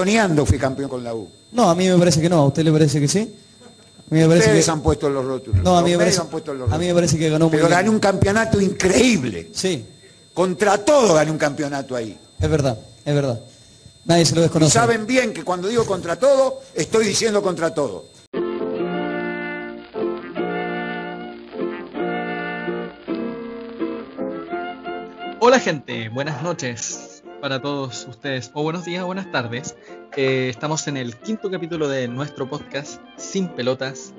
Toneando fui campeón con la U. No, a mí me parece que no. ¿A usted le parece que sí? A mí me parece Ustedes que... han puesto los rótulos. No, a mí, me parece... han puesto los a mí me parece que ganó muy Pero bien. gané un campeonato increíble. Sí, Contra todo gané un campeonato ahí. es verdad, es verdad. Nadie se lo Y desconoce. saben bien que cuando digo contra todo, estoy diciendo contra todo. Hola gente, buenas noches para todos ustedes, o buenos días o buenas tardes. Eh, estamos en el quinto capítulo de nuestro podcast Sin Pelotas.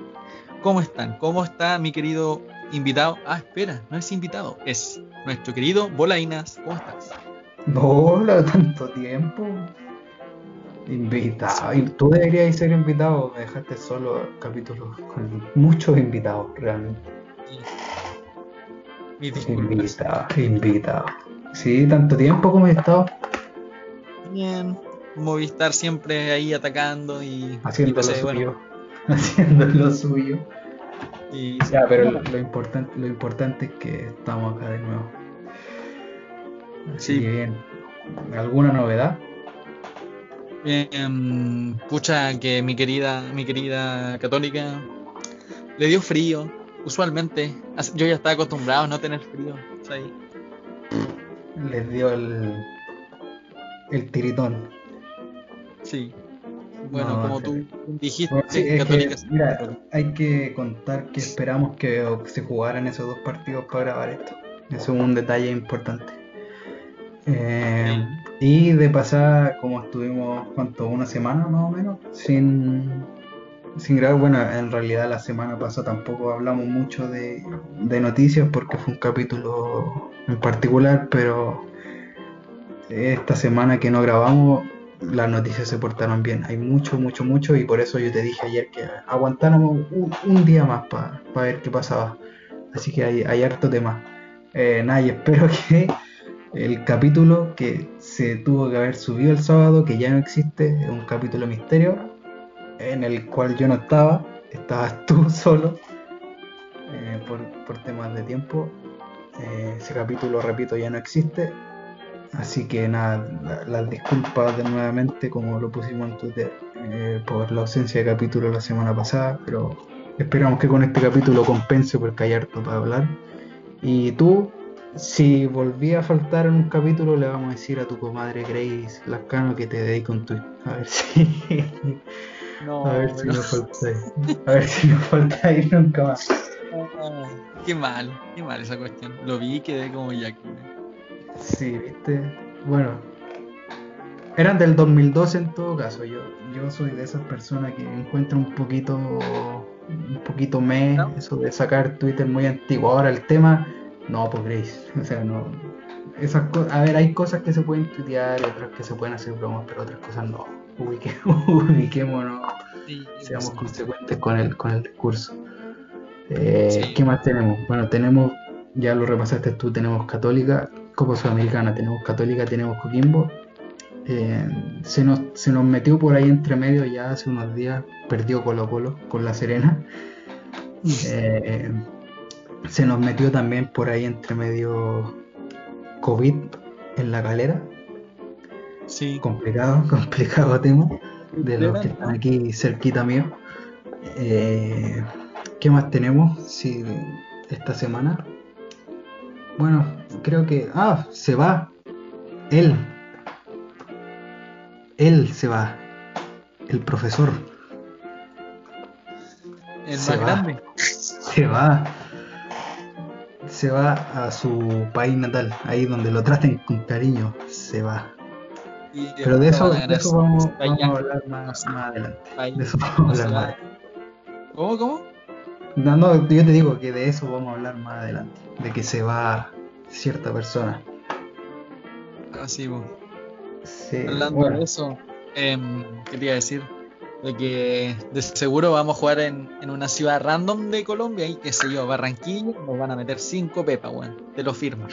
¿Cómo están? ¿Cómo está mi querido invitado? Ah, espera, no es invitado, es nuestro querido Bolainas. ¿Cómo estás? Hola, tanto tiempo. Invitado. Y tú deberías ser invitado. Me dejaste solo capítulos con muchos invitados, realmente. Invitado, invitado. Sí, tanto tiempo como he estado Bien, Movistar siempre ahí atacando y, haciendo y lo suyo. bueno, Haciendo lo suyo. y- Ya, pero lo, lo importante, lo importante es que estamos acá de nuevo. Así Sí. que bien. ¿Alguna novedad? Bien, pucha que mi querida, mi querida católica le dio frío. Usualmente, yo ya estaba acostumbrado a no tener frío. Les dio el, el tiritón. Sí. Bueno, No, como sí. tú dijiste, Bueno, sí, es que, católica. mira, hay que contar que esperamos que se jugaran esos dos partidos para grabar esto. Eso es un detalle importante. Eh, y de pasada, como estuvimos, ¿cuánto? Una semana más o menos, sin, sin grabar. Bueno, en realidad la semana pasada tampoco hablamos mucho de, noticias porque fue un capítulo en particular, pero esta semana que no grabamos, las noticias se portaron bien. Hay mucho, mucho, mucho y por eso yo te dije ayer que aguantáramos un, día más para ver qué pasaba. Así que hay, hay harto tema. Eh, nada, y espero que el capítulo que se tuvo que haber subido el sábado, que ya no existe, es un capítulo misterio, en el cual yo no estaba, estabas tú solo, eh, por, por temas de tiempo. Eh, ese capítulo, repito, ya no existe. Así que nada, la- las disculpas de nuevamente, como lo pusimos en Twitter, eh, por la ausencia de capítulo la semana pasada, pero esperamos que con este capítulo compense porque hay harto para hablar. Y tú, si volví a faltar en un capítulo, le vamos a decir a tu comadre Grace Lascano que te dedique un tweet. A ver si. No, A ver si no faltáis. A ver si no faltáis nunca más. Ah, qué mal, qué mal esa cuestión. Lo vi y quedé como ya. Sí, viste. Bueno, eran del 2012 en todo caso. Yo, yo soy de esas personas que encuentro un poquito, un poquito me ¿No? eso de sacar Twitter muy antiguo. Ahora el tema, no, pues Grace, o sea, no. Esas a ver, hay cosas que se pueden tuitear y otras que se pueden hacer bromas, pero otras cosas no. Ubique- ubiquémonos, Sí, seamos sí. consecuentes con el, con el discurso. Eh, Sí. ¿Qué más tenemos? Bueno, tenemos, ya lo repasaste tú, tenemos Católica, Copa Sudamericana, tenemos Católica, tenemos Coquimbo. Eh, se, nos, se nos metió por ahí entre medio ya hace unos días, perdió Colo Colo con La Serena. Eh, se nos metió también por ahí entre medio COVID en la calera. Sí, Complicado, complicado tema. De los que están aquí cerquita mío. Eh, ¿Qué más tenemos? Sí, esta semana. Bueno, creo que. Ah, se va. Él. Él se va. El profesor. el se más va. grande. Se va. Se va a su país natal. Ahí donde lo traten con cariño. Se va. Y Pero de eso, a de eso vamos, vamos a hablar más, más adelante. De eso vamos a hablar más. ¿Cómo, cómo? No, no, yo te digo que de eso vamos a hablar más adelante, de que se va cierta persona. Así, bueno. Sí, Hablando bueno, de eso, em, quería decir de que de seguro vamos a jugar en, en una ciudad random de Colombia y qué sé yo, Barranquilla, nos van a meter 5 pepas, weón. Te lo firmo.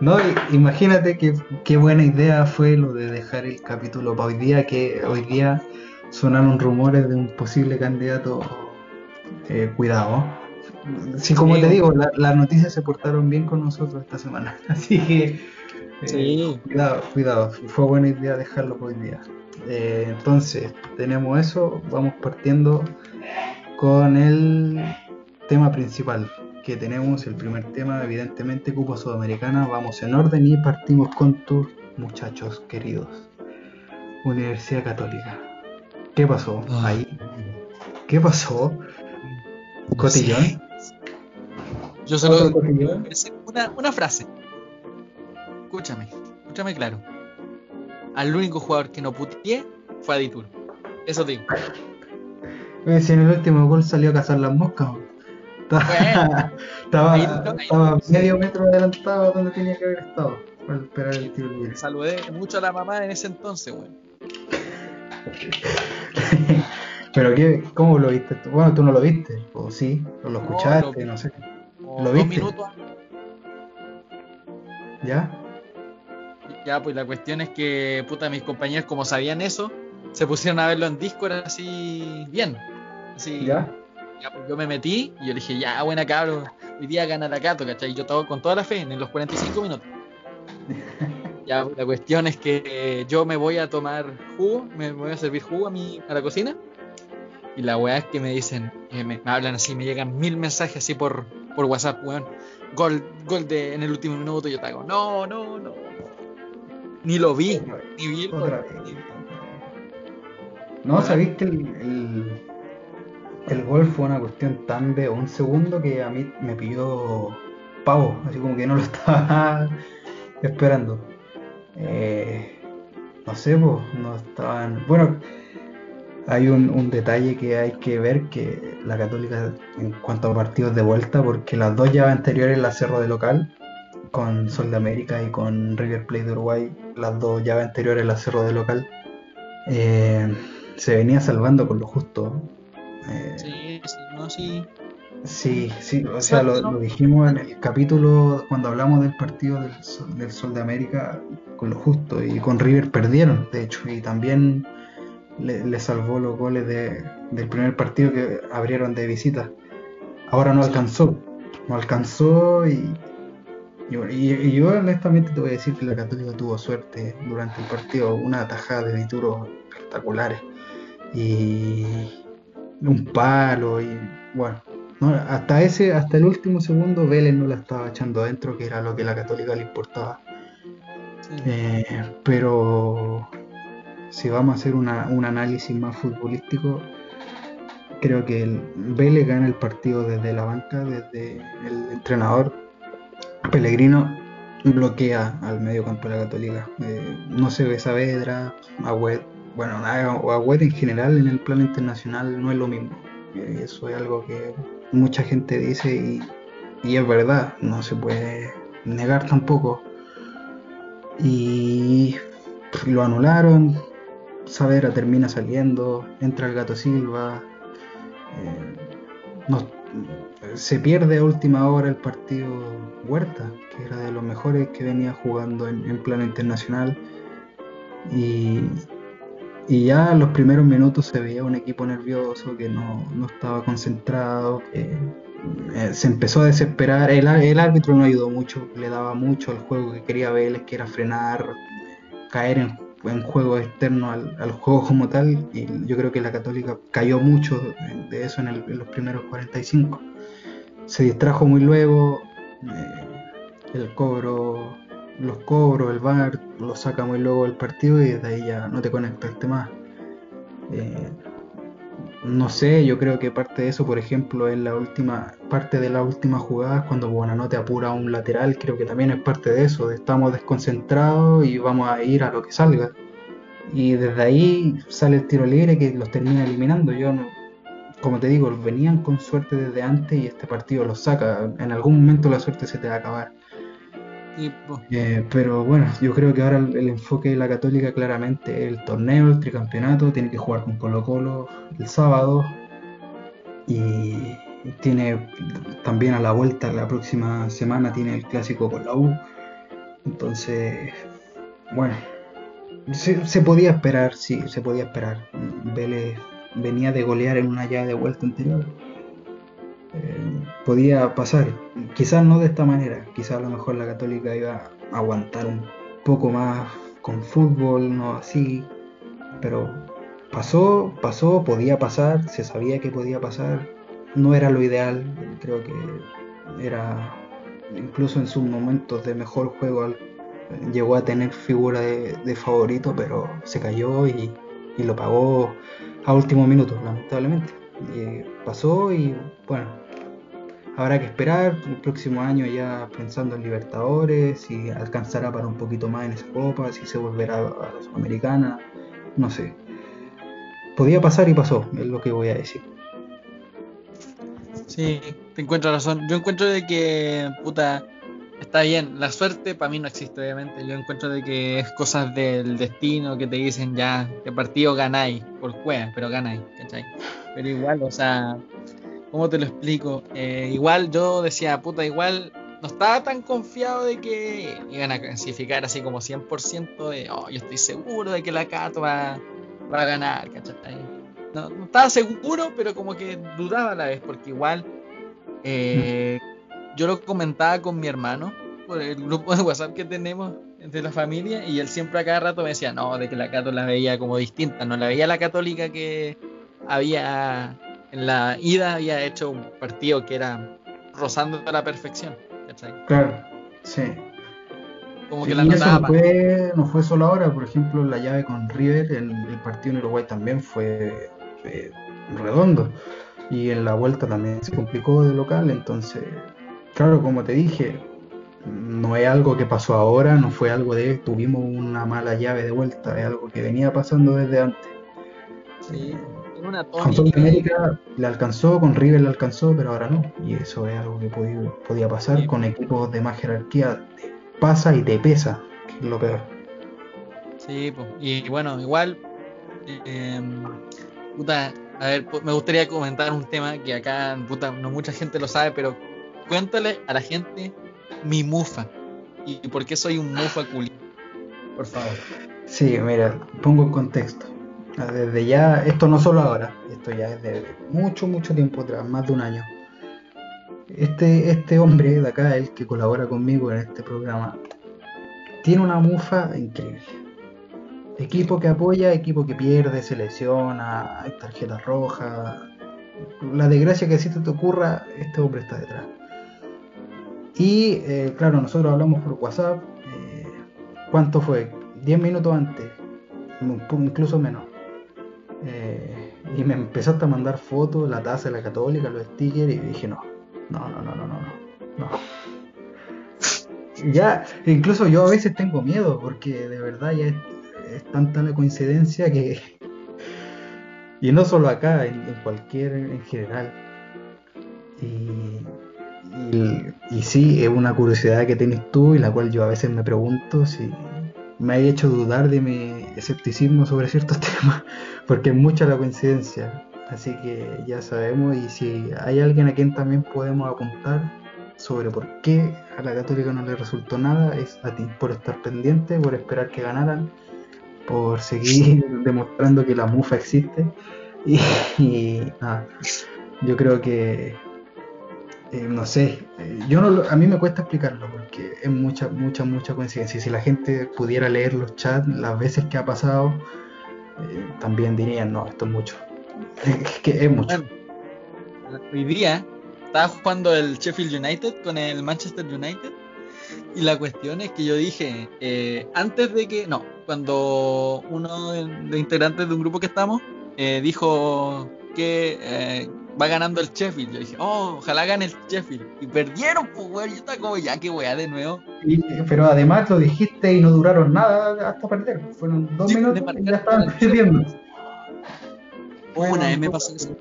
No, imagínate que qué buena idea fue lo de dejar el capítulo para hoy día, que hoy día sonaron rumores de un posible candidato. eh, cuidado. Sí, como Sí, te digo, la- las noticias se portaron bien con nosotros esta semana, así que Eh, Sí. Cuidado, cuidado, fue buena idea dejarlo por hoy día. Eh, entonces, tenemos eso, vamos partiendo con el tema principal que tenemos, el primer tema, evidentemente, Cupo Sudamericana, vamos en orden y partimos con tus muchachos queridos. Universidad Católica. ¿Qué pasó Ah. ahí? ¿Qué pasó? Cotillón. Sí. Yo solo cotillón. una, una frase. Escúchame, escúchame claro. Al único jugador que no puteé fue a Ditur. Eso digo. Si en el último gol salió a cazar las moscas. Estaba, estaba, Ahí no- ahí estaba no- medio metro adelantado donde tenía que haber estado para esperar el tiro libre. Saludé mucho a la mamá en ese entonces, weón. Pero qué, ¿cómo lo viste? Bueno, tú no lo viste, o sí, o lo No, escuchaste, lo no sé. Como ¿Lo dos viste? minutos. ¿Ya? Ya, pues la cuestión es que, puta, mis compañeros, como sabían eso, se pusieron a verlo en Discord así bien. Así, ¿Ya? Ya, pues, yo me metí y yo le dije, ya, buena cabro, hoy día gana la Cato, ¿cachai? Y yo todo con toda la fe en los 45 minutos. ya, pues, la cuestión es que eh, yo me voy a tomar jugo, me, voy a servir jugo a, mi, a la cocina. Y la weá es que me dicen, eh, me, me hablan así, me llegan mil mensajes así por, por WhatsApp, weón. Gol, gol de, en el último minuto, yo te hago, no, no, no. Ni lo vi, ni vi el gol. No, sabéis que el, el, el gol fue una cuestión tan de un segundo que a mí me pilló pavo, así como que no lo estaba esperando. Eh, no sé, pues, no estaban. Bueno, hay un, detalle que hay que ver que la Católica en cuanto a partidos de vuelta, porque las dos llaves anteriores la cerró de local, con Sol de América y con River Plate de Uruguay, las dos llaves anteriores las cerró de local. Eh, se venía salvando con lo justo. Eh, Sí, sí, no, sí. Sí, sí, o sea, lo, lo dijimos en el capítulo cuando hablamos del partido del Sol, del Sol de América con lo justo y con River perdieron, de hecho, y también le, le salvó los goles de- del primer partido que abrieron de visita. Ahora no Sí. alcanzó, no alcanzó y, y, y- y yo honestamente te voy a decir que la Católica tuvo suerte durante el partido, una tajada de Dituro espectaculares y un palo y bueno. No, hasta ese, hasta el último segundo Vélez no la estaba echando adentro, que era lo que a la Católica le importaba. sí. Eh, pero si vamos a hacer una- un análisis más futbolístico, creo que el Vélez gana el partido desde la banca, desde el entrenador Pellegrino bloquea al medio campo de la Católica. Eh, no se ve Saavedra, Agüed, bueno, a- o Agüed en general en el plano internacional no es lo mismo. Eh, eso es algo que mucha gente dice y, es verdad, no se puede negar tampoco. Y lo anularon, Saavedra termina saliendo, entra el gato Silva, eh, no- se pierde a última hora el partido Huerta, que era de los mejores que venía jugando en, en plano internacional. Y, y ya en los primeros minutos se veía un equipo nervioso que no, no estaba concentrado, que eh, se empezó a desesperar. El, el árbitro no ayudó mucho, le daba mucho al juego que quería Vélez, que era frenar, caer en, en juego externo al, al juego como tal. Y yo creo que la Católica cayó mucho de eso en, el- en los primeros 45. Se distrajo muy luego, eh, el cobro, los cobros, el VAR, lo saca muy luego del partido y desde ahí ya no te conectaste más. Eh, no sé, yo creo que parte de eso, por ejemplo, es la última parte de las últimas jugadas cuando Buenanote apura un lateral, creo que también es parte de eso, estamos desconcentrados y vamos a ir a lo que salga. Y desde ahí sale el tiro libre que los termina eliminando. Yo no, como te digo, venían con suerte desde antes y este partido los saca. En algún momento la suerte se te va a acabar. Eh, pero bueno, yo creo que ahora el, enfoque de la Católica claramente el torneo, el tricampeonato, tiene que jugar con Colo Colo el sábado y tiene también a la vuelta la próxima semana tiene el clásico con la U. Entonces, bueno, se, se podía esperar, sí, se podía esperar. Vélez venía de golear en una llave de vuelta anterior. Eh, podía pasar, quizás no de esta manera, quizás a lo mejor la Católica iba a aguantar un poco más con fútbol, no así, pero pasó, pasó, podía pasar, se sabía que podía pasar, no era lo ideal, creo que era incluso en sus momentos de mejor juego llegó a tener figura de, favorito, pero se cayó y, y, lo pagó a último minuto, lamentablemente. Y pasó y bueno, habrá que esperar el próximo año ya pensando en Libertadores, si alcanzará para un poquito más en esa copa, si se volverá a la Sudamericana, no sé. Podía pasar y pasó, es lo que voy a decir. Sí, te encuentro razón. Yo encuentro de que, puta, está bien. La suerte para mí no existe, obviamente. Yo encuentro de que es cosas del destino que te dicen ya, qué partido ganáis, por juega, pero ganáis, ¿cachai? Pero igual, o sea, ¿cómo te lo explico? Eh, igual yo decía, puta, igual no estaba tan confiado de que iban a clasificar así como 100% de, oh, yo estoy seguro de que la Cato va, va a ganar, ¿cachai? no, estaba seguro, pero como que dudaba a la vez, porque igual eh, yo lo comentaba con mi hermano por el grupo de WhatsApp que tenemos entre la familia y él siempre a cada rato me decía, no, de que la católica la veía como distinta, no la veía la católica que había en la ida, había hecho un partido que era rozando a la perfección. Claro, sí. Como que la y eso no fue, no fue solo ahora, por ejemplo, la llave con River, el, el partido en Uruguay también fue eh, redondo. Y en la vuelta también se complicó de local, entonces, claro, como te dije, no es algo que pasó ahora, no fue algo de tuvimos una mala llave de vuelta, es algo que venía pasando desde antes. Sí, una con América le alcanzó, con River le alcanzó, pero ahora no. Y eso es algo que podía, pasar con equipos de más jerarquía. pasa y te pesa, que es lo peor. Sí, y bueno, igual eh, Puta, a ver, me gustaría comentar un tema que acá, puta, no mucha gente lo sabe, pero cuéntale a la gente mi mufa y por qué soy un mufa culi. Por favor. Sí, mira, pongo el contexto. Desde ya, esto no solo ahora, esto ya es de mucho, mucho tiempo atrás, más de un año. Este, este hombre de acá, el que colabora conmigo en este programa, tiene una mufa increíble Equipo que apoya, equipo que pierde, se lesiona, hay tarjetas rojas. La desgracia que si te ocurra, este hombre está detrás. Y eh, claro, nosotros hablamos por WhatsApp. Eh, ¿Cuánto fue? 10 minutos antes, incluso menos. Eh, y me empezaste a mandar fotos, la taza de la católica, los stickers, y dije no, no, no, no, no, no, no. Ya, incluso yo a veces tengo miedo, porque de verdad ya es tanta la coincidencia que. Y no solo acá, en, cualquier, en general. Y, y, sí, es una curiosidad que tienes tú y la cual yo a veces me pregunto si me ha hecho dudar de mi escepticismo sobre ciertos temas, porque es mucha la coincidencia. Así que ya sabemos y si hay alguien a quien también podemos apuntar sobre por qué a la católica no le resultó nada, es a ti, por estar pendiente, por esperar que ganaran por seguir demostrando que la mufa existe. Y, nada, yo creo que, eh, no sé, eh, yo no, a mí me cuesta explicarlo porque es mucha, mucha, mucha coincidencia. Si la gente pudiera leer los chats las veces que ha pasado, eh, también dirían, no, esto es mucho. Es que es mucho. hoy día estaba jugando el Sheffield United con el Manchester United y la cuestión es que yo dije, antes de que, no, cuando uno de los integrantes de un grupo que estamos dijo que va ganando el Sheffield, yo dije, oh, ojalá gane el Sheffield. Y perdieron, pues, weón, yo estaba como, ya que weá de nuevo. pero además lo dijiste y no duraron nada hasta perder. Fueron dos minutos y ya estaban perdiendo. una vez me pasó eso.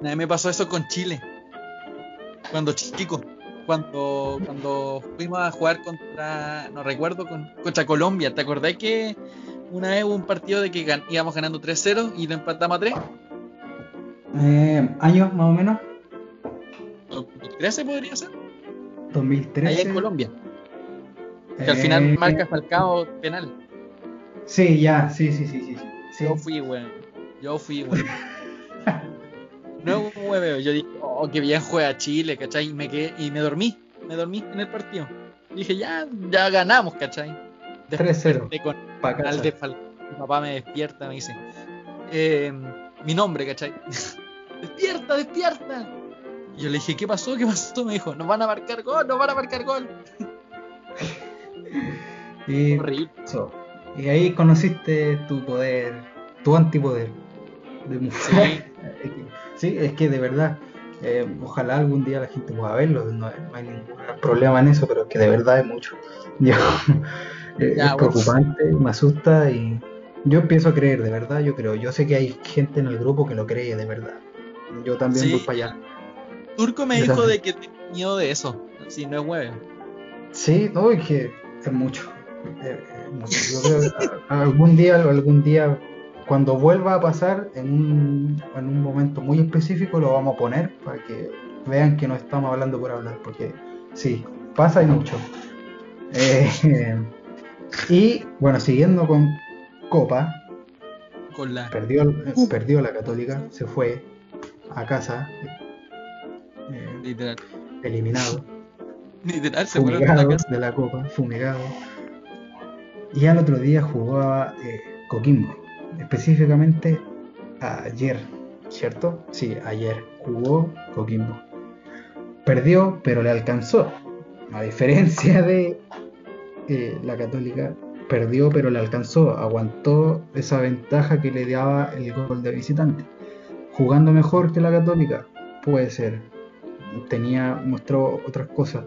Una vez me pasó eso con Chile. Cuando chico cuando, cuando fuimos a jugar contra, no recuerdo, contra Colombia. ¿Te acordás que una vez hubo un partido de que íbamos ganando 3-0 y lo empatamos a 3? Eh, ¿Años más o menos? 2013 podría ser. 2013. Allá en Colombia. Que al final eh, marca Falcao penal. Sí, ya, sí, sí, sí, sí. Yo fui, weón. Yo fui, weón. no hueveo. Yo dije, oh, qué bien juega Chile, ¿cachai? Y me, quedé, y me dormí, me dormí en el partido. dije, ya, ya ganamos, ¿cachai? desperté 3-0. con al de Fal- Mi papá me despierta, me dice, eh, mi nombre, ¿cachai? despierta, despierta. Y yo le dije, ¿qué pasó? ¿Qué pasó? Me dijo, nos van a marcar gol, nos van a marcar gol. Y, Horrible. y ahí conociste tu poder, tu antipoder. De mu- Sí. Es que- sí, es que de verdad, eh, ojalá algún día la gente pueda verlo, no, no hay ningún problema en eso, pero que de verdad es mucho. Yo, eh, Ya, es bueno. preocupante, me asusta y yo empiezo a creer, de verdad, yo creo. Yo sé que hay gente en el grupo que lo cree, de verdad. Yo también Sí. voy para allá. Turco me Yo dijo también. de que tenía miedo de eso. Si no es huevo. Sí, no, es que es mucho. eh, es mucho. Yo creo que algún día, algún día, cuando vuelva a pasar en un, en un momento muy específico, lo vamos a poner para que vean que no estamos hablando por hablar, porque sí, pasa y mucho. Eh, y bueno, siguiendo con Copa, Con la. perdió, perdió la Católica, se fue a casa, eh, Literal. eliminado. Literal, se la de la copa, fumigado. Y al otro día jugaba eh, Coquimbo, específicamente ayer, ¿cierto? Sí, ayer jugó Coquimbo. Perdió, pero le alcanzó. A diferencia de eh, la Católica, perdió, pero le alcanzó. Aguantó esa ventaja que le daba el gol de visitante. Jugando mejor que la Católica, puede ser. Tenía, mostró otras cosas.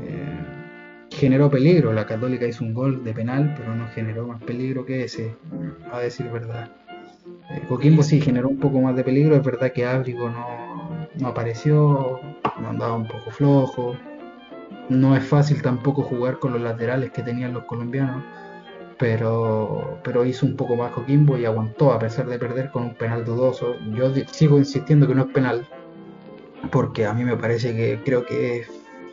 Eh, generó peligro. La Católica hizo un gol de penal, pero no generó más peligro que ese, a decir verdad. Eh, Coquimbo sí generó un poco más de peligro. Es verdad que Ábrigo no, no apareció, andaba un poco flojo. No es fácil tampoco jugar con los laterales que tenían los colombianos, pero, pero hizo un poco más Coquimbo y aguantó a pesar de perder con un penal dudoso. Yo sigo insistiendo que no es penal, porque a mí me parece que creo que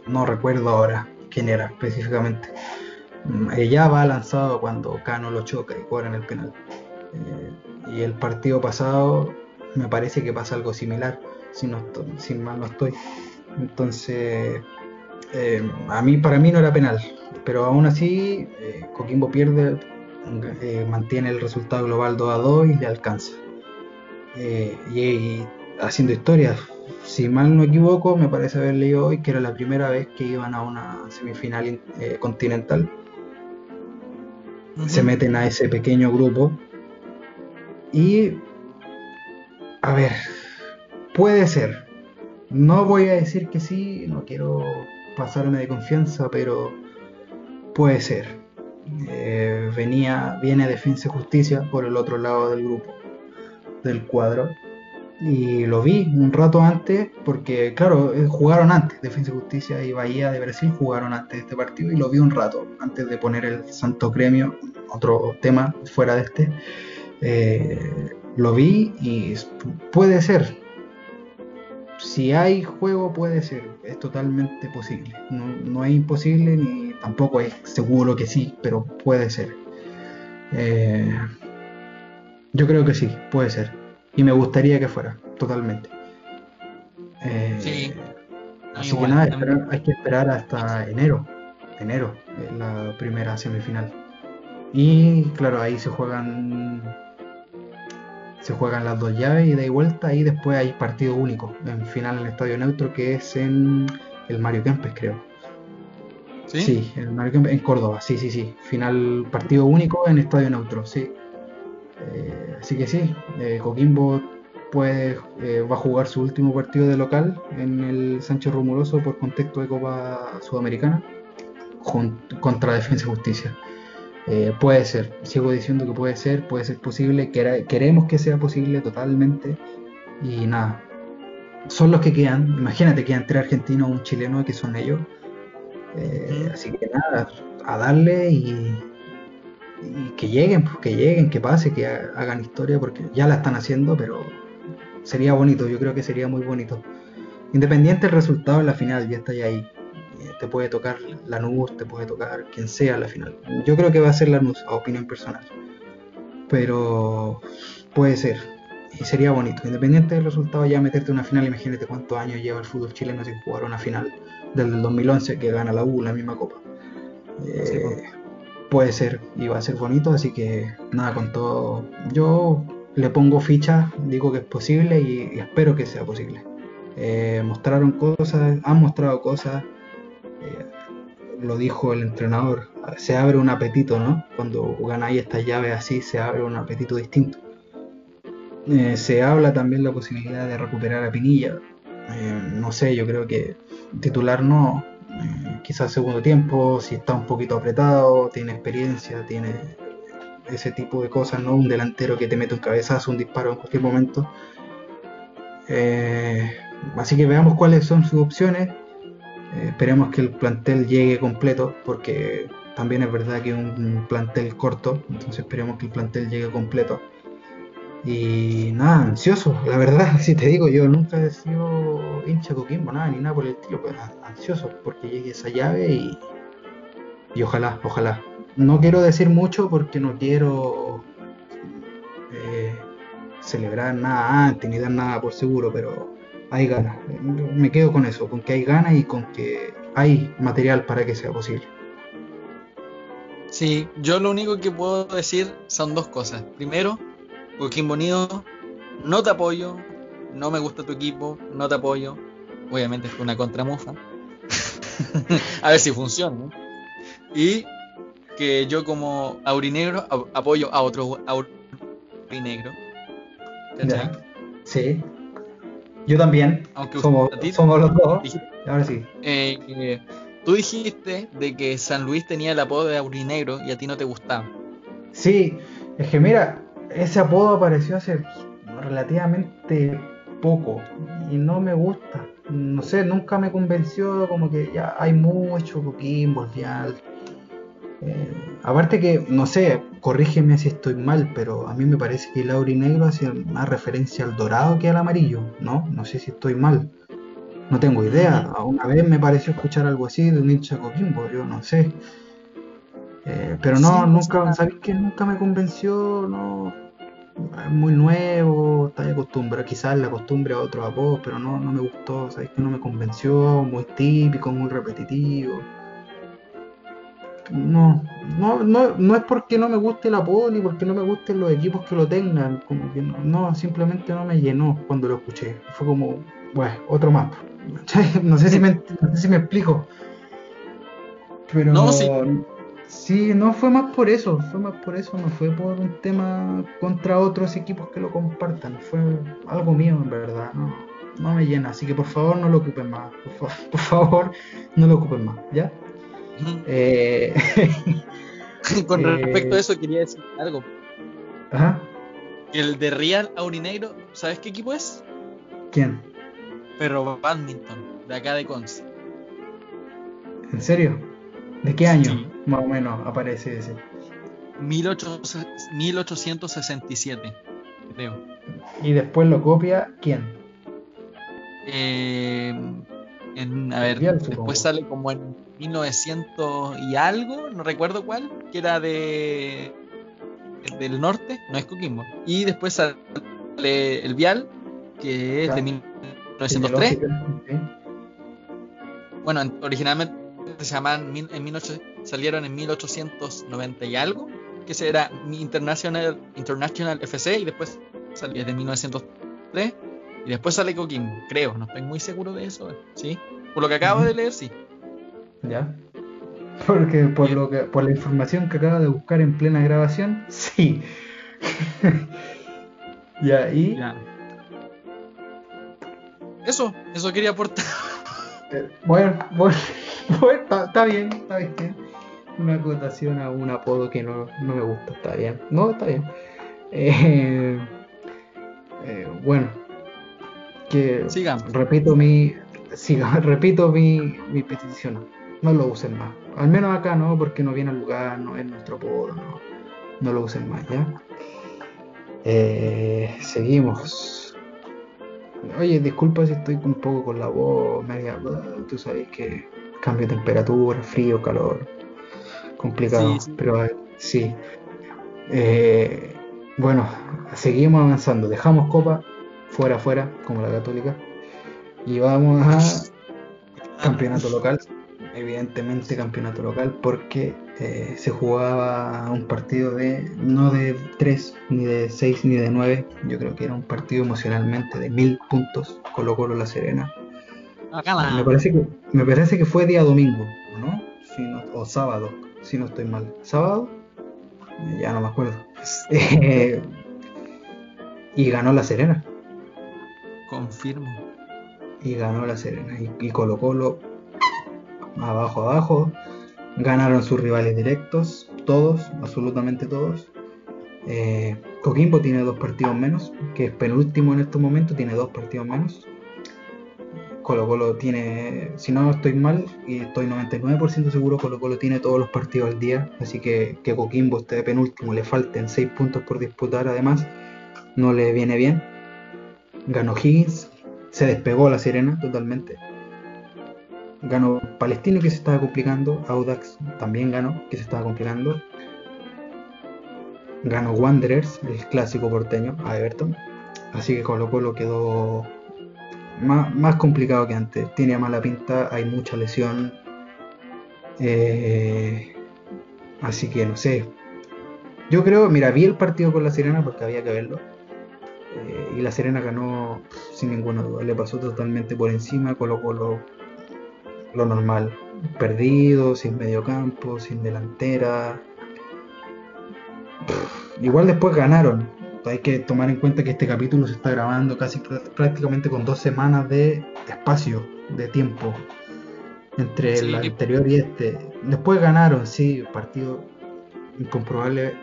no recuerdo ahora quién era específicamente. Mm, Ella va lanzado cuando Cano lo choca y cobran el penal. Eh, y el partido pasado me parece que pasa algo similar, si, no estoy, si mal no estoy. Entonces, eh, a mí para mí no era penal, pero aún así eh, Coquimbo pierde, eh, mantiene el resultado global 2 a 2 y le alcanza. Y, y haciendo historia, si mal no equivoco, me parece haber leído hoy que era la primera vez que iban a una semifinal continental. Se meten a ese pequeño grupo. Y, a ver, puede ser. No voy a decir que sí, no quiero pasarme de confianza, pero puede ser. Eh, venía, viene Defensa y Justicia por el otro lado del grupo, del cuadro. Y lo vi un rato antes, porque claro, eh, jugaron antes, Defensa y Justicia y Bahía de Brasil jugaron antes de este partido y lo vi un rato, antes de poner el Santo Gremio, otro tema fuera de este. Eh, lo vi y puede ser. Si hay juego, puede ser. Es totalmente posible. No, no es imposible ni tampoco es seguro que sí, pero puede ser. Eh, yo creo que sí, puede ser. Y me gustaría que fuera, totalmente. Eh, Sí. Así Igual, que nada, esperar- hay que esperar hasta enero. Enero, es la primera semifinal. Y claro, ahí se juegan se juegan las dos llaves y de ahí vuelta y después hay partido único en final en el estadio neutro que es en el Mario Kempes creo. ¿Sí? Sí, el Mario Kempes en Córdoba, sí, sí, sí. Final partido único en estadio neutro, sí. Eh, así que sí, eh, Coquimbo puede, eh, va a jugar su último partido de local en el Sánchez Romuloso por contexto de Copa Sudamericana contra Defensa y Justicia. Eh, puede ser, sigo diciendo que puede ser, puede ser posible, queremos que sea posible totalmente y nada. Son los que quedan, imagínate quedan tres argentinos, un chileno que son ellos. Eh. Así que nada, a darle y, y que lleguen, pues, que lleguen, que pase, que ha- hagan historia, porque ya la están haciendo, pero sería bonito, yo creo que sería muy bonito. Independiente del resultado en la final, ya está ya ahí. Te puede tocar Lanús, te puede tocar quien sea la final. Yo creo que va a ser Lanús, a opinión personal. Pero puede ser. Y sería bonito. Independiente del resultado, ya meterte en una final, imagínate cuántos años lleva el fútbol chileno sin jugar una final. Desde el 2011 que gana la U, la misma copa. Eh, Sí, puede ser y va a ser bonito, así que nada, con todo, yo le pongo ficha, digo que es posible y, espero que sea posible. Eh, mostraron cosas, han mostrado cosas, eh, lo dijo el entrenador, se abre un apetito, ¿no? Cuando ganáis estas llaves así, se abre un apetito distinto. Eh, se habla también la posibilidad de recuperar a Pinilla. no sé, yo creo que titular no, quizás segundo tiempo, si está un poquito apretado, tiene experiencia, tiene ese tipo de cosas, ¿no? Un delantero que te mete un cabezazo, un disparo en cualquier momento. Eh, así que veamos cuáles son sus opciones. Eh, esperemos que el plantel llegue completo, porque también es verdad que es un plantel corto, entonces esperemos que el plantel llegue completo. Y nada, ansioso, la verdad, si te digo, yo nunca he sido hincha Coquimbo, nada, ni nada por el estilo, pues ansioso porque llegue esa llave y, y ojalá, ojalá. No quiero decir mucho porque no quiero eh, celebrar nada antes ni dar nada por seguro, pero hay ganas. Me quedo con eso, con que hay ganas y con que hay material para que sea posible. Sí, yo lo único que puedo decir son dos cosas. Primero, Joaquín Bonito, no te apoyo, no me gusta tu equipo, no te apoyo. Obviamente es una contramufa. a ver si funciona. Y que yo como aurinegro apoyo a otro aurinegro. Sí. Yo también. Aunque somos, somos los dos. Ahora sí. Eh, tú dijiste de que San Luis tenía el apodo de aurinegro y a ti no te gustaba. Sí, es que mira, ese apodo apareció hace relativamente poco y no me gusta. No sé, nunca me convenció como que ya hay mucho Coquimbo, Vial. Eh, aparte que, no sé, corrígeme si estoy mal, pero a mí me parece que el aurinegro hace más referencia al dorado que al amarillo, ¿no? No sé si estoy mal. No tengo idea. Una vez me pareció escuchar algo así de un hincha Coquimbo, yo no sé. Eh, pero no, nunca, ¿sabes que Nunca me convenció, no, es muy nuevo, está acostumbrado, quizás la costumbre a otros apodos, pero no, no me gustó, sabes que no me convenció, muy típico, muy repetitivo. No, no, no, no es porque no me guste el apodo ni porque no me gusten los equipos que lo tengan, como que no, simplemente no me llenó cuando lo escuché. Fue como, bueno, otro más. No sé si me, no sé si me explico. Pero no, sí. Sí, no fue más por eso, fue más por eso, no fue por un tema contra otros equipos que lo compartan, fue algo mío en verdad, no, no me llena, así que por favor no lo ocupen más, por, favor no lo ocupen más, ¿ya? Eh... Con respecto a eso quería decir algo. Ajá. El de Real Aurinegro, ¿sabes qué equipo es? ¿Quién? Perro Badminton, de acá de Conce. ¿En serio? ¿De qué año más o menos aparece ese? 1867, creo. ¿Y después lo copia quién? Eh, a ver, después sale como en 1900 y algo, no recuerdo cuál, que era de del norte, no es Coquimbo. Y después sale el Vial, que es de 1903. Bueno, originalmente se llaman en salieron en 1890 y algo, que era International, International FC y después salió desde 1903 y después sale Coquimbo, creo, no estoy muy seguro de eso, ¿sí? Por lo que acabo de leer, sí. Ya. Porque por lo que por la información que acabo de buscar en plena grabación, sí. ya, y Eso, eso quería aportar. Eh, bueno, bueno. Bueno, está, bien, está bien. Una acotación a un apodo que no, me gusta, está bien. No, está bien. Eh, eh, bueno, que Sigamos. repito mi, repito mi, mi petición. No lo usen más. Al menos acá no, porque no viene al lugar, no es nuestro apodo, no, no lo usen más, ¿ya? Eh, seguimos. Oye, disculpa si estoy un poco con la voz media. Tú sabes que cambio de temperatura, frío, calor, complicado, pero eh, sí. Eh, bueno, seguimos avanzando, dejamos Copa fuera, fuera, como la Católica, y vamos a campeonato local. evidentemente campeonato local porque eh, se jugaba un partido de no de 3, ni de 6, ni de 9. Yo creo que era un partido emocionalmente de mil puntos. Colo Colo La Serena. Me parece que, me parece que fue día domingo, ¿no? o sábado, si no estoy mal. ¿Sábado? Ya no me acuerdo. Eh, y ganó La Serena. Confirmo. Y ganó La Serena. Y, y Colo Colo abajo abajo. Ganaron sus rivales directos, todos, absolutamente todos. Eh, Coquimbo tiene dos partidos menos, que es penúltimo en estos momentos, tiene dos partidos menos. Colo Colo tiene, si no estoy mal, y estoy 99% seguro, Colo Colo tiene todos los partidos al día, así que que Coquimbo esté penúltimo, le falten 6 puntos por disputar además, no le viene bien. Ganó Higgins, se despegó la Serena totalmente. Ganó Palestino que se estaba complicando, Audax también ganó que se estaba complicando. Ganó Wanderers, el clásico porteño, a Everton. Así que Colo Colo quedó más, complicado que antes. Tiene mala pinta, hay mucha lesión. Eh, así que no sé. Yo creo, mira, vi el partido con la Serena porque había que verlo. Eh, y la Serena ganó sin ninguna duda. Le pasó totalmente por encima. Colo Colo lo normal. Perdido, sin mediocampo, sin delantera. igual después ganaron. Hay que tomar en cuenta que este capítulo se está grabando casi prácticamente con dos semanas de espacio, de tiempo, entre el anterior y este. Después ganaron, sí, partido incomprobable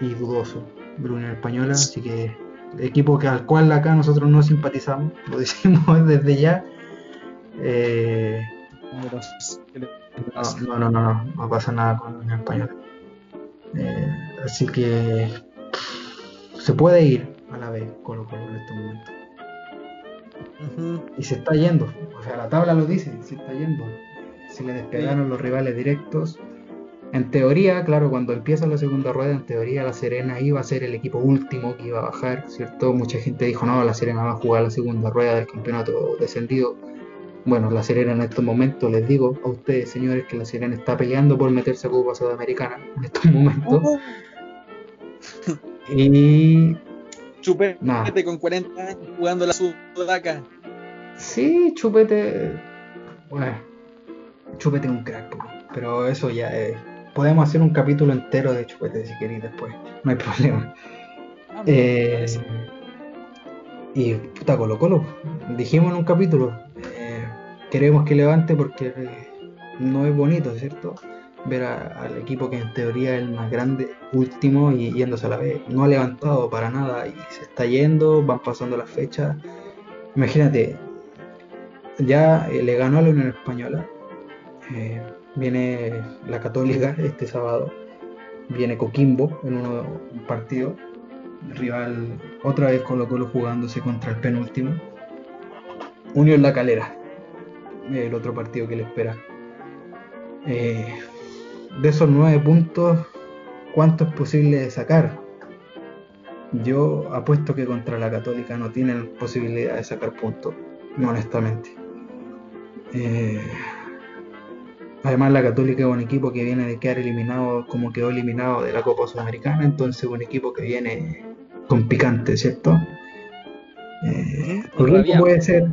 y dudoso. Bruno Española, así que equipo que al cual acá nosotros no simpatizamos, lo decimos desde ya. Eh, no, no, no, no, no, pasa nada con el español. Eh, así que se puede ir a la vez con los en este momento. Y se está yendo, o sea, la tabla lo dice, se está yendo. Se le despegaron los rivales directos. En teoría, claro, cuando empieza la segunda rueda, en teoría la Serena iba a ser el equipo último que iba a bajar, ¿cierto? Mucha gente dijo, no, la Serena va a jugar la segunda rueda del campeonato descendido bueno, la Serena en estos momentos, les digo a ustedes, señores, que la Serena está peleando por meterse a Copa Sudamericana en estos momentos. y. Chupete con 40 años jugando la Sudaca. Sí, Chupete. Bueno, Chupete un crack, pero eso ya es. Podemos hacer un capítulo entero de Chupete si queréis después, no hay problema. Ah, eh, y puta Colo Colo, dijimos en un capítulo, queremos que levante porque no es bonito, ¿cierto? Ver al equipo que en teoría es el más grande, último y yéndose a la vez. No ha levantado para nada y se está yendo, van pasando las fechas. Imagínate, ya eh, le ganó a la Unión Española, eh, viene la Católica este sábado, viene Coquimbo en un partido, rival otra vez Colo Colo jugándose contra el penúltimo. Unión La Calera, el otro partido que le espera. Eh, de esos nueve puntos, ¿cuánto es posible sacar? Yo apuesto que contra la Católica no tienen posibilidad de sacar puntos, honestamente. Eh, además, la Católica es un equipo que viene de quedar eliminado, como quedó eliminado de la Copa Sudamericana, entonces un equipo que viene con picante, ¿cierto? Eh, puede ser,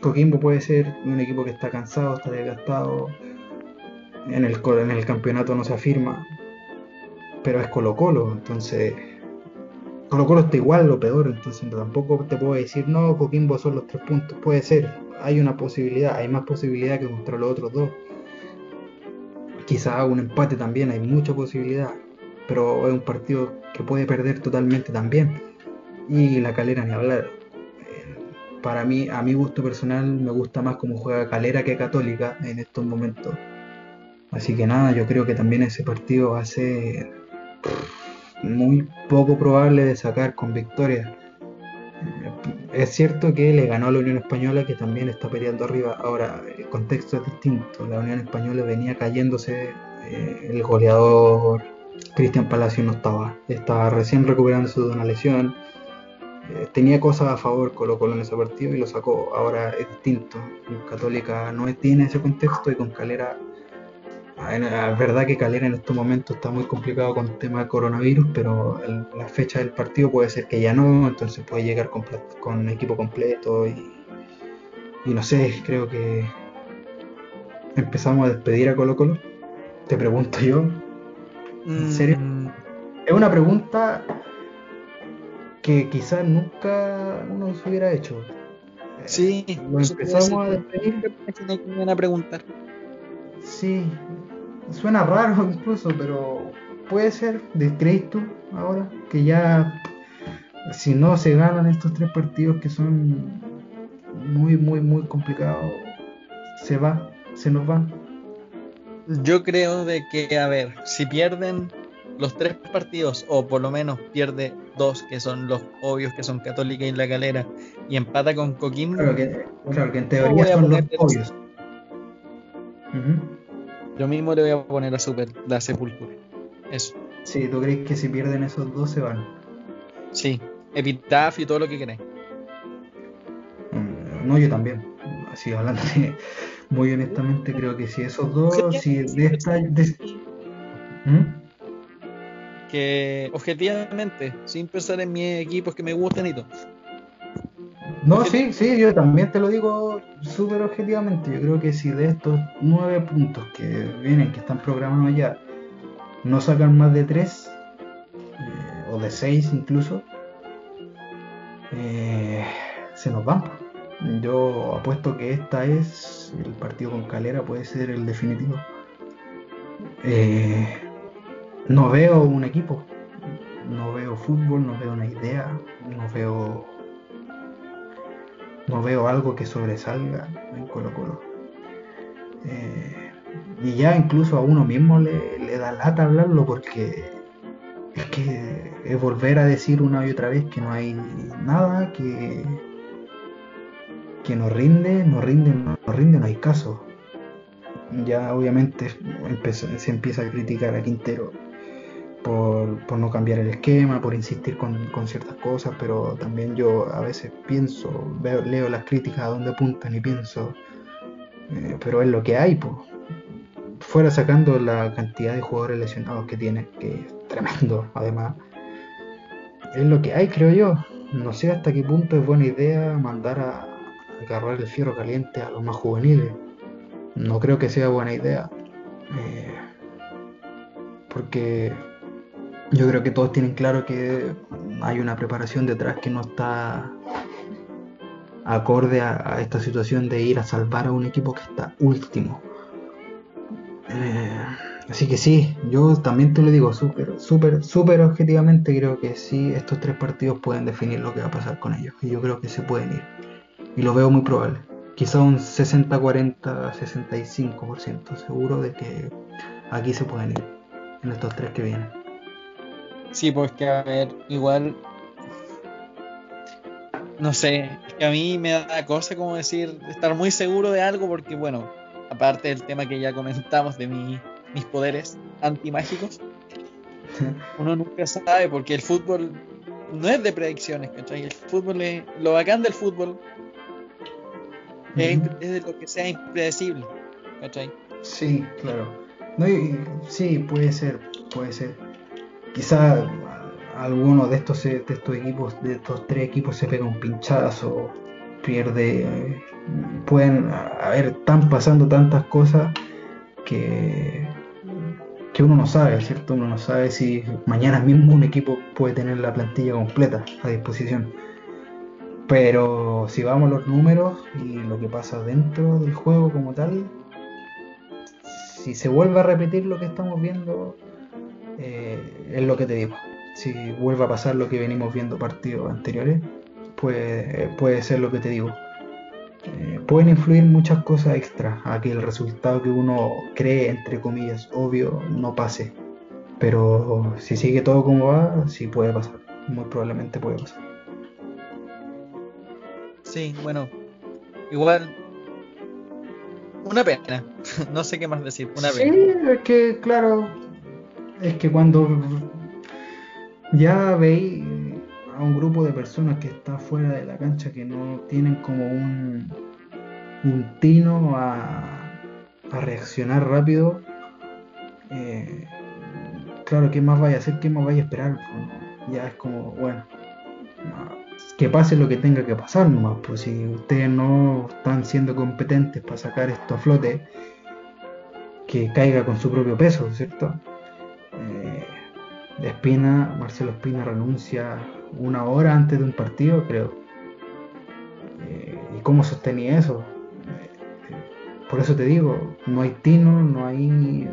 Coquimbo puede ser un equipo que está cansado, está desgastado. En el, en el campeonato no se afirma. Pero es Colo Colo, entonces. Colo Colo está igual o peor, entonces tampoco te puedo decir, no, Coquimbo son los tres puntos. Puede ser, hay una posibilidad, hay más posibilidad que contra los otros dos. Quizá un empate también, hay mucha posibilidad. Pero es un partido que puede perder totalmente también. Y la calera ni hablar para mí, a mi gusto personal, me gusta más como juega Calera que Católica en estos momentos. Así que nada, yo creo que también ese partido va a ser muy poco probable de sacar con victoria. Es cierto que le ganó la Unión Española que también está peleando arriba. Ahora, el contexto es distinto. La Unión Española venía cayéndose, eh, el goleador Cristian Palacio no estaba. Estaba recién recuperándose de una lesión eh, tenía cosas a favor Colo Colo en ese partido y lo sacó. Ahora es distinto. Católica no tiene ese contexto y con Calera Es verdad que Calera en estos momentos está muy complicado con el tema del coronavirus, pero el- la fecha del partido puede ser que ya no, entonces puede llegar comple- con equipo completo y, y no sé, creo que empezamos a despedir a Colo Colo. Te pregunto yo, ¿En serio? Mm, es una pregunta que quizás nunca uno se hubiera hecho. Sí, lo empezamos a despedir que me iban a preguntar. Sí, suena raro incluso, pero puede ser. ¿De- ¿Crees tú ahora que ya, si no se ganan estos tres partidos que son muy, muy, muy complicados, se va, se nos van? Yo creo de que, a ver, si pierden los tres partidos, o por lo menos pierde dos, que son los obvios, que son Católica y La Calera, y empata con Coquimbo, Claro que, claro que en teoría son los obvios. Yo mismo le voy a poner a Super la sepultura. Eso, Sí, ¿tú crees que si pierden esos dos se van? sí, epitafio y todo lo que queráis. Mm, No, yo también. Así hablando de- muy honestamente, creo que si esos dos, si de esta. de- ¿Mm? Que objetivamente, sin pensar en mis equipos que me gustan y todo, No, sí, sí, yo también te lo digo súper objetivamente. Yo creo que si de estos nueve puntos que vienen, que están programados ya, no sacan más de tres, eh, o de seis incluso, eh, se nos van. Yo apuesto que esta es, el partido con Calera puede ser el definitivo. Eh, no veo un equipo, no veo fútbol, no veo una idea, no veo no veo algo que sobresalga en Colo Colo. Eh, y ya incluso a uno mismo le, da lata hablarlo porque es que es volver a decir una y otra vez que no hay nada, que, que no rinde, no rinde, no rinde, no hay caso. Ya obviamente se empieza a criticar a Quintero por, no cambiar el esquema, por insistir con, con ciertas cosas, pero también yo a veces pienso, veo, leo las críticas a dónde apuntan y pienso, eh, pero es lo que hay, pues. Fuera sacando la cantidad de jugadores lesionados que tiene, que es tremendo, además. Es lo que hay, creo yo. No sé hasta qué punto es buena idea mandar a agarrar el fierro caliente a los más juveniles. No creo que sea buena idea. Eh, porque yo creo que todos tienen claro que hay una preparación detrás que no está acorde a, esta situación de ir a salvar a un equipo que está último. Eh, así que sí, yo también te lo digo súper, súper, súper objetivamente creo que sí, estos tres partidos pueden definir lo que va a pasar con ellos. Y yo creo que se pueden ir. Y lo veo muy probable. Quizá un 60-40, 65% seguro de que aquí se pueden ir. En estos tres que vienen. Sí, pues que a ver, igual. No sé, es que a mí me da cosa como decir, estar muy seguro de algo, porque bueno, aparte del tema que ya comentamos de mi- mis poderes antimágicos, uno nunca sabe, porque el fútbol no es de predicciones, ¿cachai? El fútbol es. Lo bacán del fútbol es, es de lo que sea impredecible, ¿cachai? Sí, claro. No, y- sí, puede ser, puede ser. Quizá alguno de estos, se- de estos equipos, de estos tres equipos se pega un pinchazo, pierde. eh, Pueden, ver, están pasando tantas cosas que, que uno no sabe, ¿cierto? Uno no sabe si mañana mismo un equipo puede tener la plantilla completa a disposición. Pero si vamos los números y lo que pasa dentro del juego como tal, si se vuelve a repetir lo que estamos viendo, eh, es lo que te digo. Si vuelve a pasar lo que venimos viendo partidos anteriores, pues puede ser lo que te digo. Eh, pueden influir muchas cosas extra a que el resultado que uno cree, entre comillas, obvio, no pase. Pero si sigue todo como va, sí puede pasar. Muy probablemente puede pasar. Sí, bueno, igual. Una pena, no sé qué más decir, una Sí, pena. es que, claro, es que cuando ya veis a un grupo de personas que está fuera de la cancha que no tienen como un, un tino a, a reaccionar rápido, eh, claro, ¿qué más vaya a hacer? ¿Qué más vaya a esperar? Ya es como, bueno, que pase lo que tenga que pasar nomás, pues si ustedes no están siendo competentes para sacar esto a flote, que caiga con su propio peso, ¿cierto? Eh, Espina, Marcelo Espina renuncia una hora antes de un partido, creo. Eh, ¿Y cómo sostenía eso? por eso te digo, no hay tino, no hay,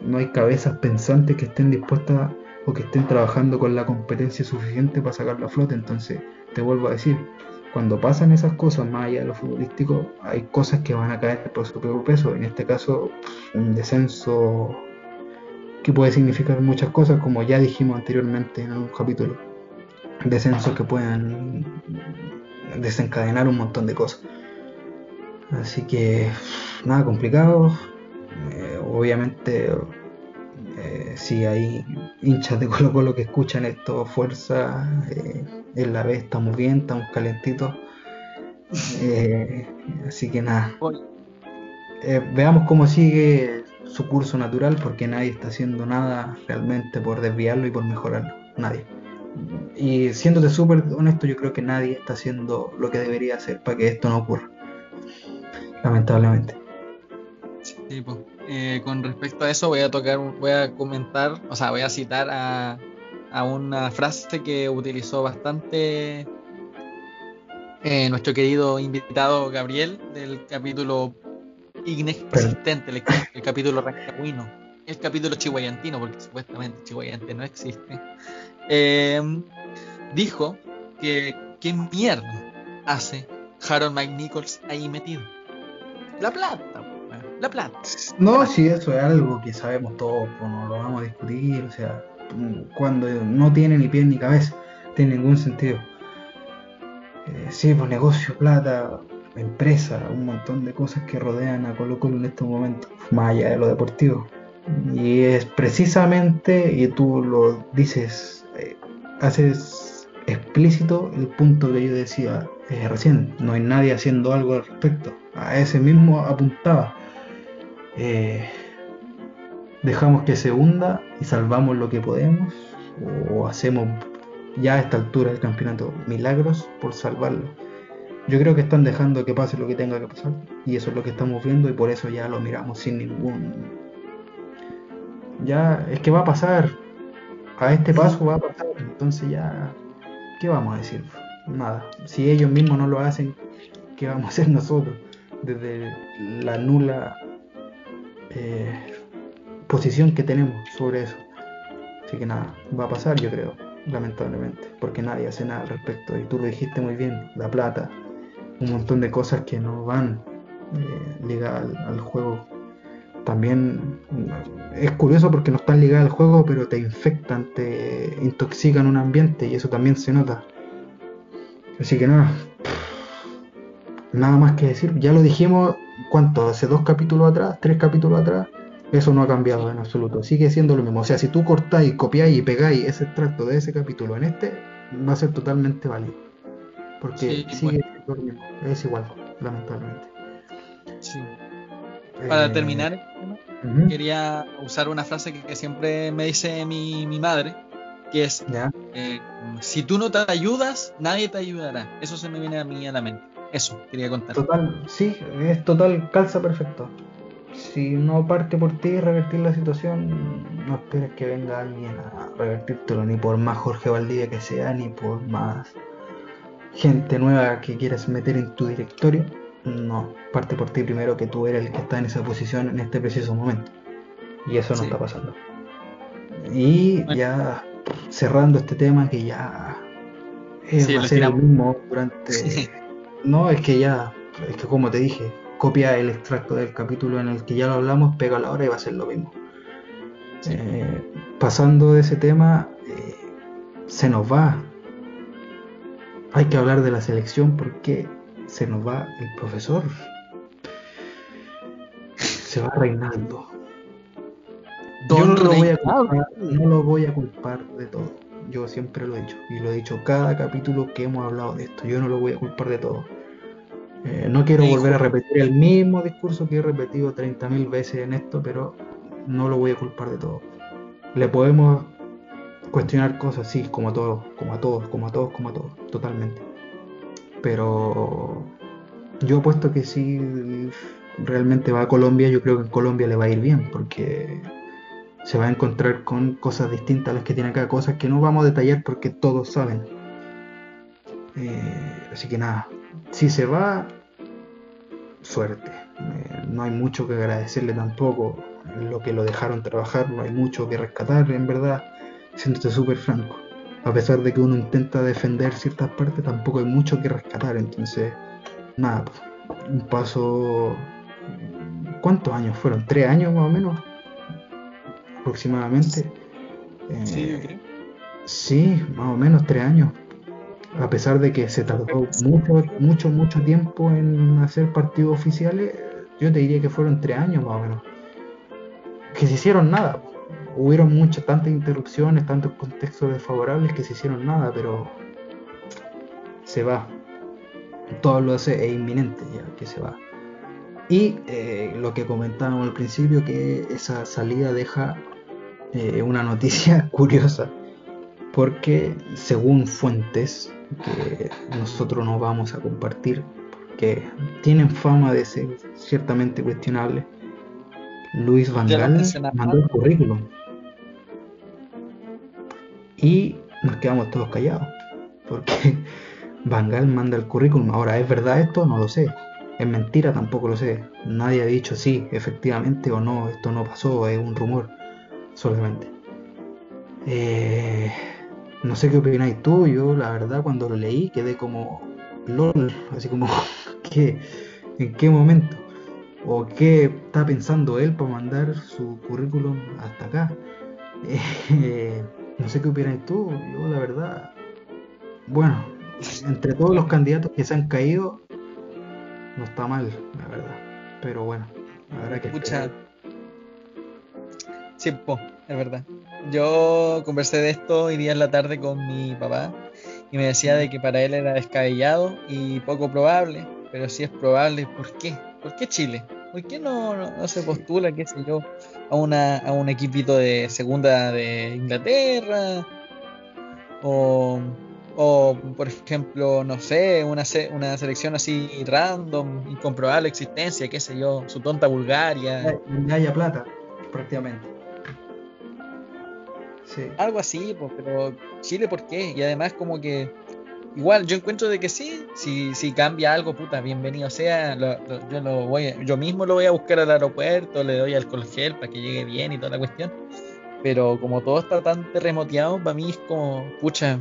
no hay cabezas pensantes que estén dispuestas o que estén trabajando con la competencia suficiente para sacarlo a flote. Entonces, te vuelvo a decir, cuando pasan esas cosas más allá de lo futbolístico, hay cosas que van a caer por su propio peso. En este caso, un descenso que puede significar muchas cosas, como ya dijimos anteriormente en algún capítulo. Descensos que pueden desencadenar un montón de cosas. Así que, nada complicado. Eh, obviamente, eh, si hay hinchas de Colo Colo que escuchan esto, fuerza. Eh, en la B estamos bien, estamos calentitos. Eh, así que nada. Eh, veamos cómo sigue su curso natural, porque nadie está haciendo nada realmente por desviarlo y por mejorarlo. Nadie. Y siéndote súper honesto, yo creo que nadie está haciendo lo que debería hacer para que esto no ocurra. Lamentablemente. Sí, pues, eh, con respecto a eso voy a tocar, voy a comentar, o sea, voy a citar a, a una frase que utilizó bastante eh, nuestro querido invitado Gabriel del capítulo inexistente, el, el capítulo rancagüino, el capítulo chihuayantino, porque supuestamente chihuayante no existe. Eh, dijo que qué mierda hace Harold Mike Nichols ahí metido. La plata, la plata. No, si eso es algo que sabemos todos, pues no lo vamos a discutir, o sea, cuando no tiene ni pie ni cabeza, tiene ningún sentido. Eh, sí, pues negocio, plata, empresa, un montón de cosas que rodean a Colo Colo en este momento, más allá de lo deportivo. Y es precisamente, y tú lo dices, eh, haces explícito el punto que yo decía eh, recién, no hay nadie haciendo algo al respecto. A ese mismo apuntaba. Eh, dejamos que se hunda y salvamos lo que podemos o hacemos ya a esta altura del campeonato milagros por salvarlo. Yo creo que están dejando que pase lo que tenga que pasar y eso es lo que estamos viendo y por eso ya lo miramos sin ningún... Ya es que va a pasar, a este paso va a pasar, entonces ya, ¿qué vamos a decir? Nada, si ellos mismos no lo hacen, ¿qué vamos a hacer nosotros? Desde la nula eh, posición que tenemos sobre eso. Así que nada, va a pasar yo creo, lamentablemente, porque nadie hace nada al respecto. Y tú lo dijiste muy bien, la plata, un montón de cosas que no van eh, ligadas al, juego. También es curioso porque no están ligadas al juego, pero te infectan, te intoxican un ambiente y eso también se nota. Así que nada, nada más que decir. Ya lo dijimos, ¿cuánto? Hace dos capítulos atrás, tres capítulos atrás eso no ha cambiado en absoluto, sigue siendo lo mismo. O sea, si tú cortáis, copiáis y pegáis ese extracto de ese capítulo en este, va a ser totalmente válido. Porque sigue lo mismo, es igual, lamentablemente. Sí. Para eh, terminar, quería usar una frase que, siempre me dice mi, mi madre, que es, eh, si tú no te ayudas, nadie te ayudará. Eso se me viene a mí a la mente. Eso, quería contar. Total, sí, es total, calza perfecto si no parte por ti revertir la situación, no esperes que venga alguien a revertírtelo, ni por más Jorge Valdivia que sea, ni por más gente nueva que quieras meter en tu directorio. No, parte por ti primero que tú eres el que está en esa posición en este preciso momento. Y eso no está pasando. Y ya cerrando este tema que ya es va a ser el mismo durante... No, es que ya, es que como te dije, copia el extracto del capítulo en el que ya lo hablamos, pega la hora y va a ser lo mismo. Eh, pasando de ese tema, eh, se nos va. Hay que hablar de la selección porque se nos va el profesor. Se va reinando. Yo no lo, voy a culpar, no lo voy a culpar de todo. Yo siempre lo he dicho. Y lo he dicho cada capítulo que hemos hablado de esto. Yo no lo voy a culpar de todo eh, no quiero volver a repetir el mismo discurso que he repetido 30.000 veces en esto, pero no lo voy a culpar de todo. Le podemos cuestionar cosas, sí, como a todos, como a todos, como a todos, como a todos, totalmente. Pero yo apuesto que si realmente va a Colombia, yo creo que en Colombia le va a ir bien, porque se va a encontrar con cosas distintas a las que tiene acá, cosas que no vamos a detallar porque todos saben. Eh, así que nada, si se va, suerte. No hay mucho que agradecerle tampoco. Lo que lo dejaron trabajar, no hay mucho que rescatar, en verdad, siéndote súper franco. A pesar de que uno intenta defender ciertas partes, tampoco hay mucho que rescatar. Entonces, nada, pues, un paso. ¿Cuántos años fueron? ¿Tres años más o menos? Aproximadamente. Sí, yo Eh, creo. Sí, más o menos tres años. A pesar de que se tardó mucho, mucho, mucho tiempo en hacer partidos oficiales, yo te diría que fueron tres años más o menos. Que se hicieron nada. Hubieron muchas, tantas interrupciones, tantos contextos desfavorables que se hicieron nada, pero se va. Todo lo hace es inminente ya que se va. Y eh, lo que comentábamos al principio, que esa salida deja eh, una noticia curiosa porque según fuentes que nosotros no vamos a compartir, porque tienen fama de ser ciertamente cuestionables, Luis Van Gaal mandó el currículum y nos quedamos todos callados, porque Van Gaal manda el currículum. Ahora, ¿es verdad esto? No lo sé. ¿Es mentira? Tampoco lo sé. Nadie ha dicho sí, efectivamente o no, esto no pasó, es un rumor solamente. Eh, no sé qué opináis tú, yo la verdad cuando lo leí quedé como así como ¿qué, ¿en qué momento? ¿O qué está pensando él para mandar su currículum hasta acá? Eh, no sé qué opináis tú, yo la verdad, bueno, entre todos los candidatos que se han caído, no está mal, la verdad, pero bueno, habrá que esperar. Sí, po, es verdad. Yo conversé de esto hoy día en la tarde con mi papá y me decía de que para él era descabellado y poco probable, pero si es probable, ¿por qué? ¿Por qué Chile? ¿Por qué no, no, no se postula, qué sé yo, a, una, a un equipito de segunda de Inglaterra? O, o por ejemplo, no sé, una, se- una selección así random, incomprobable existencia, qué sé yo, su tonta Bulgaria. Haya plata, prácticamente. Sí. Algo así, pues, pero Chile, ¿por qué? Y además como que igual yo encuentro de que sí, si, si cambia algo, puta, bienvenido sea, lo- lo- yo lo voy, a- yo mismo lo voy a buscar al aeropuerto, le doy alcohol gel para que llegue bien y toda la cuestión. Pero como todo está tan terremoteado, para mí es como, pucha,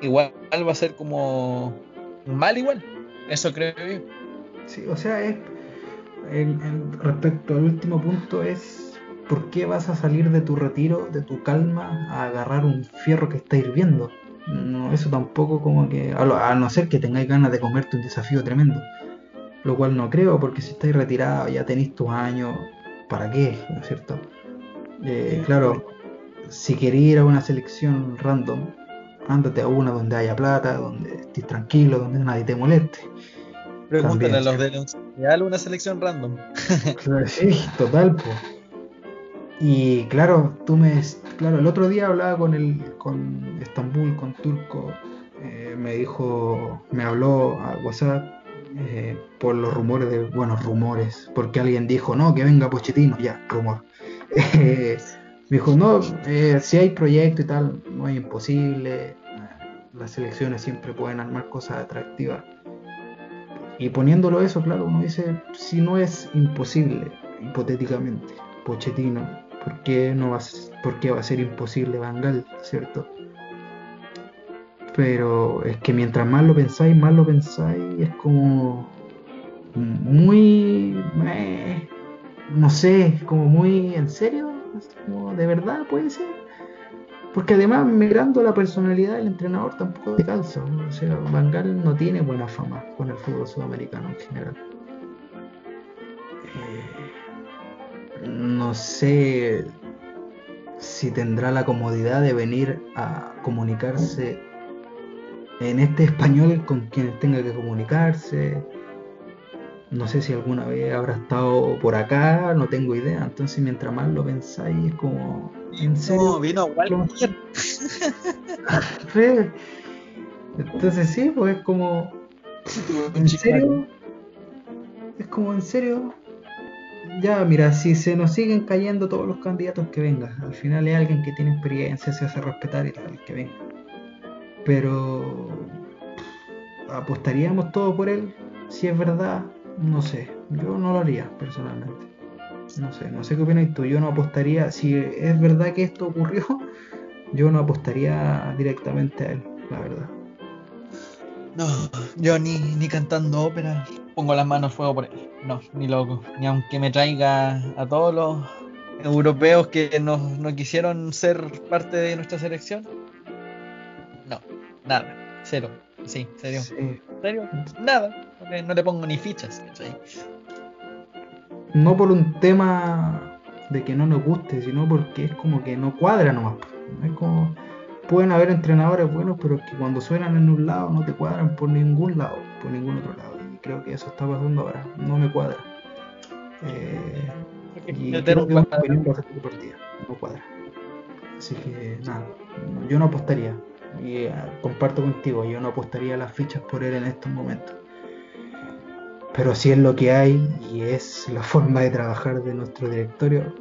igual va a ser como mal igual. Eso creo yo. Sí, o sea, es, en- respecto al último punto es ¿por qué vas a salir de tu retiro, de tu calma, a agarrar un fierro que está hirviendo? No, eso tampoco como que, a, lo- a no ser que tengáis ganas de comerte un desafío tremendo, lo cual no creo, porque si estáis retirado, ya tenéis tus años, ¿para qué? ¿No es cierto? Eh, claro, si queréis ir a una selección random, ándate a una donde haya plata, donde estés tranquilo, donde nadie te moleste. Pregúntale También. a los de Caldas, una selección random. Claro, Sí, total, po. Y claro, tú me. Claro, el otro día hablaba con el. con Estambul, con Turco. eh, me dijo. Me habló a WhatsApp. eh, por los rumores de. Bueno, rumores. Porque alguien dijo, no, que venga Pochettino. Ya, rumor. Eh, me dijo, no, si hay proyecto y tal, no es imposible. Las selecciones siempre pueden armar cosas atractivas. Y poniéndolo eso, claro, uno dice, si no es imposible, hipotéticamente, Pochettino, ¿por qué, no va, a, s- por qué va a ser imposible Van Gaal, cierto? Pero es que mientras más lo pensáis, más lo pensáis, es como muy, eh, no sé, como muy en serio, como de verdad puede ser. Porque además, mirando la personalidad del entrenador, tampoco te calza. O sea, Van Gaal no tiene buena fama con el fútbol sudamericano en general. Eh, no sé si tendrá la comodidad de venir a comunicarse en este español con quienes tenga que comunicarse. no sé si alguna vez habrá estado por acá, no tengo idea. Entonces, mientras más lo pensáis, es como, ¿en serio? No, vino. Re- Entonces, sí, pues es como, ¿en serio? Es como, ¿en serio? Ya, mira, si se nos siguen cayendo todos los candidatos, que venga. Al final es alguien que tiene experiencia, se hace respetar y tal, que venga. Pero, ¿apostaríamos todo por él? Si es verdad, no sé. Yo no lo haría, personalmente. No sé, no sé qué opinas tú. Yo no apostaría, si es verdad que esto ocurrió, yo no apostaría directamente a él, la verdad. No, yo ni, ni cantando ópera pongo las manos al fuego por él. No, ni loco. Ni aunque me traiga a todos los europeos que no, no quisieron ser parte de nuestra selección. No, nada. Cero. Sí, serio. Sí. ¿Serio? Nada. Le, no le pongo ni fichas. ¿cachai? No por un tema de que no nos guste, sino porque es como que no cuadra nomás. Es como, pueden haber entrenadores buenos, pero que cuando suenan en un lado no te cuadran por ningún lado, por ningún otro lado. Creo que eso está pasando ahora, no me cuadra. Eh, y Meter creo que una cuadro. opinión bastante partida, no cuadra. Así que nada, no- yo no apostaría. Y eh, comparto contigo, yo no apostaría las fichas por él en estos momentos. Pero si es lo que hay y es la forma de trabajar de nuestro directorio,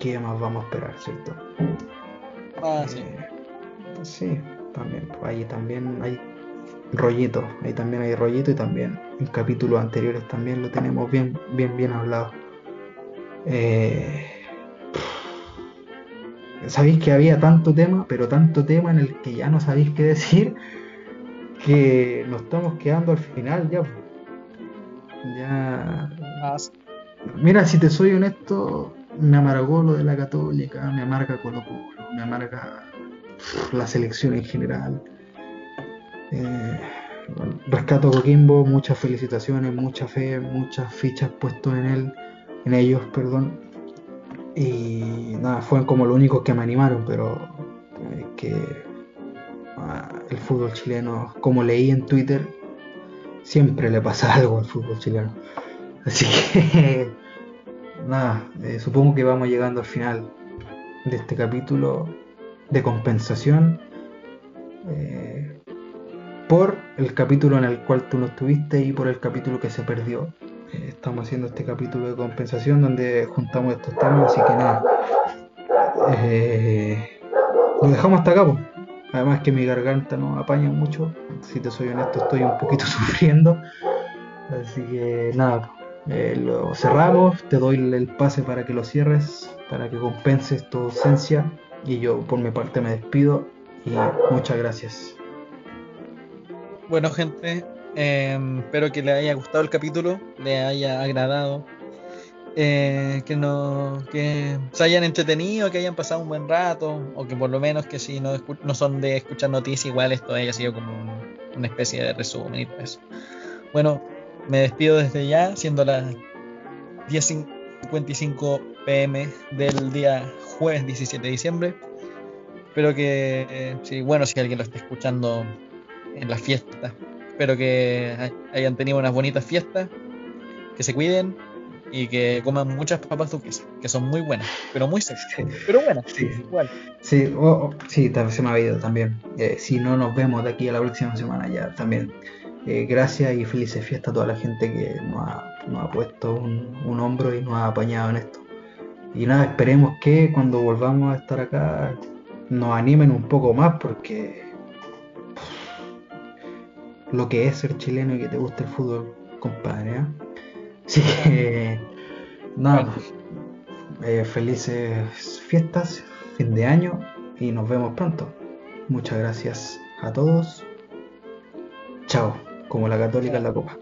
¿qué más vamos a esperar, cierto? Ah, sí. Eh, sí, también. pues, Ahí también hay rollito, ahí también hay rollito y también en capítulos anteriores también lo tenemos bien, bien, bien hablado. Eh, sabéis que había tanto tema, pero tanto tema en el que ya no sabéis qué decir, que nos estamos quedando al final ya. Ya. Mira, si te soy honesto, me amargó lo de la católica, me amarga Colo Colo, me amarga la selección en general. Eh, rescato Coquimbo, muchas felicitaciones, mucha fe, muchas fichas puestos en él, en ellos, perdón. Y nada, fueron como los únicos que me animaron, pero eh, que ah, el fútbol chileno, como leí en Twitter, siempre le pasa algo al fútbol chileno. Así que, nada, eh, supongo que vamos llegando al final de este capítulo de compensación eh, por el capítulo en el cual tú no estuviste y por el capítulo que se perdió. Eh, estamos haciendo este capítulo de compensación donde juntamos estos temas, así que nada. Eh, lo dejamos hasta acá. Además que mi garganta no apaña mucho. Si te soy honesto, estoy un poquito sufriendo. Así que nada, eh, lo cerramos, te doy el pase para que lo cierres, para que compenses tu ausencia y yo por mi parte me despido y muchas gracias. Bueno, gente, eh, espero que les haya gustado el capítulo, les haya agradado, eh, que, no, que se hayan entretenido, que hayan pasado un buen rato, o que por lo menos que si no, no son de escuchar noticias, igual esto haya sido como un- una especie de resumen y todo eso. Bueno, me despido desde ya, siendo las 10.55 pm del día jueves 17 de diciembre. Espero que, eh, sí, bueno, si alguien lo está escuchando en las fiestas, espero que hay- hayan tenido unas bonitas fiestas, que se cuiden y que coman muchas papas duquesas, que son muy buenas, pero muy secas, pero buenas, Sí. igual. Sí, oh, oh, sí, se me ha ido también. Eh, si no nos vemos de aquí a la próxima semana ya también. eh, gracias y felices fiestas a toda la gente que nos ha, nos ha puesto un, un hombro y nos ha apañado en esto. Y nada, esperemos que cuando volvamos a estar acá nos animen un poco más porque lo que es ser chileno y que te guste el fútbol, compadre. ¿eh? Así que nada, eh, felices fiestas, fin de año y nos vemos pronto. Muchas gracias a todos. Chao, como la católica en la copa.